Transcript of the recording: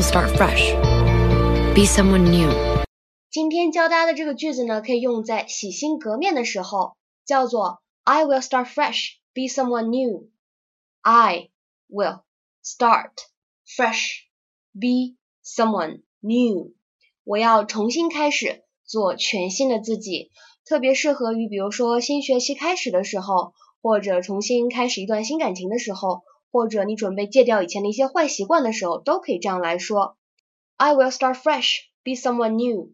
will start fresh. Be someone new. 今天教大家的这个句子呢，可以用在洗心革面的时候，叫做 I will start fresh, be someone new. I will start fresh, be someone new. 我要重新开始，做全新的自己，特别适合于比如说新学期开始的时候，或者重新开始一段新感情的时候， 或者你准备戒掉以前的一些坏习惯的时候，都可以这样来说。I will start fresh, be someone new.